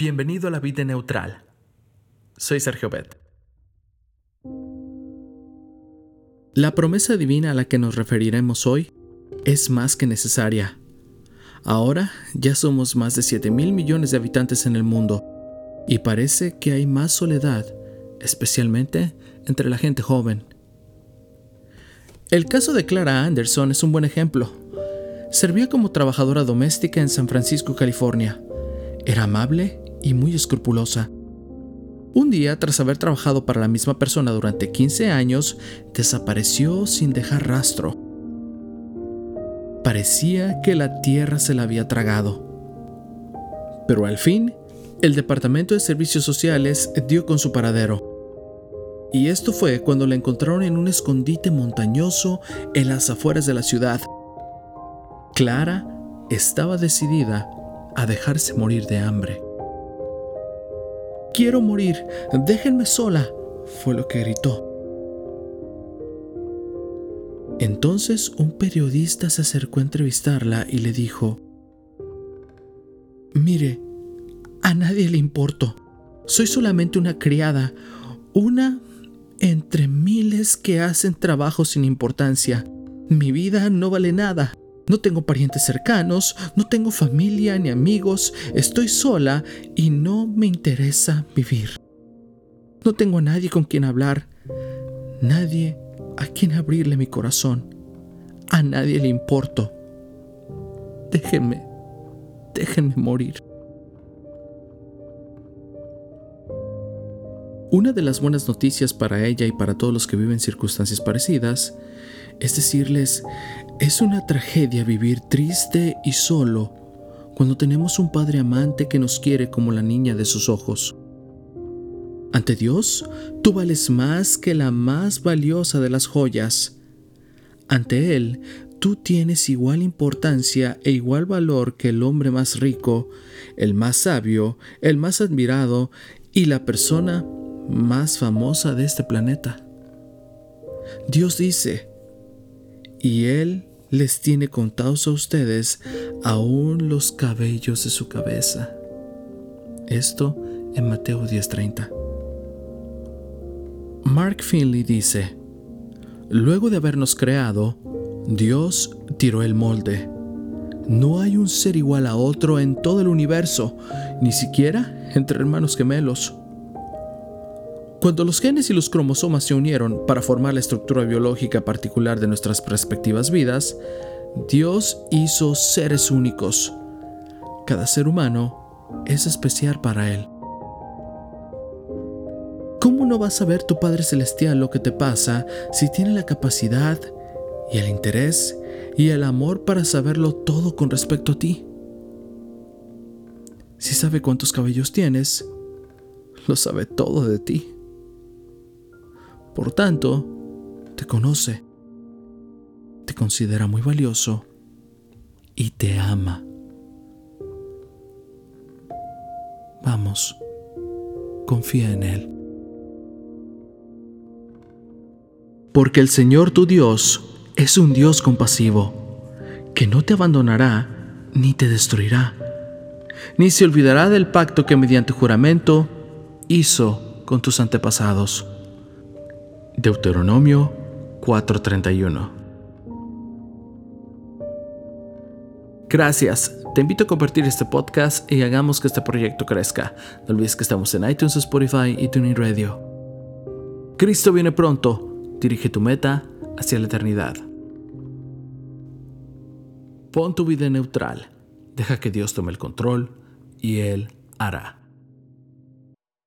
Bienvenido a la vida neutral. Soy Sergio Bet. La promesa divina a la que nos referiremos hoy es más que necesaria. Ahora ya somos más de 7 mil millones de habitantes en el mundo y parece que hay más soledad, especialmente entre la gente joven. El caso de Clara Anderson es un buen ejemplo. Servía como trabajadora doméstica en San Francisco, California. Era amable y muy escrupulosa. Un día, tras haber trabajado para la misma persona durante 15 años, desapareció sin dejar rastro. Parecía que la tierra se la había tragado. Pero al fin, el Departamento de Servicios Sociales dio con su paradero. Y esto fue cuando la encontraron en un escondite montañoso en las afueras de la ciudad. Clara estaba decidida a dejarse morir de hambre. Quiero morir, déjenme sola, fue lo que gritó. Entonces un periodista se acercó a entrevistarla y le dijo, Mire, a nadie le importo. Soy solamente una criada, una entre miles que hacen trabajo sin importancia. Mi vida no vale nada. No tengo parientes cercanos, no tengo familia ni amigos, estoy sola y no me interesa vivir. No tengo a nadie con quien hablar, nadie a quien abrirle mi corazón. A nadie le importo. Déjenme, déjenme morir. Una de las buenas noticias para ella y para todos los que viven circunstancias parecidas es decirles, es una tragedia vivir triste y solo cuando tenemos un Padre amante que nos quiere como la niña de sus ojos. Ante Dios, tú vales más que la más valiosa de las joyas. Ante Él, tú tienes igual importancia e igual valor que el hombre más rico, el más sabio, el más admirado y la persona más famosa de este planeta. Dios dice, y Él les tiene contados a ustedes aún los cabellos de su cabeza. Esto en Mateo 10:30. Mark Finley dice, Luego de habernos creado, Dios tiró el molde. No hay un ser igual a otro en todo el universo, ni siquiera entre hermanos gemelos. Cuando los genes y los cromosomas se unieron para formar la estructura biológica particular de nuestras respectivas vidas, Dios hizo seres únicos. Cada ser humano es especial para Él. ¿Cómo no vas a ver tu Padre Celestial lo que te pasa si tiene la capacidad y el interés y el amor para saberlo todo con respecto a ti? Si sabe cuántos cabellos tienes, lo sabe todo de ti. Por tanto, te conoce, te considera muy valioso y te ama. Vamos, confía en Él. Porque el Señor tu Dios es un Dios compasivo, que no te abandonará ni te destruirá, ni se olvidará del pacto que mediante juramento hizo con tus antepasados Deuteronomio 4:31 Gracias. Te invito a compartir este podcast y hagamos que este proyecto crezca. No olvides que estamos en iTunes, Spotify y Tuning Radio. Cristo viene pronto. Dirige tu meta hacia la eternidad. Pon tu vida neutral. Deja que Dios tome el control y Él hará.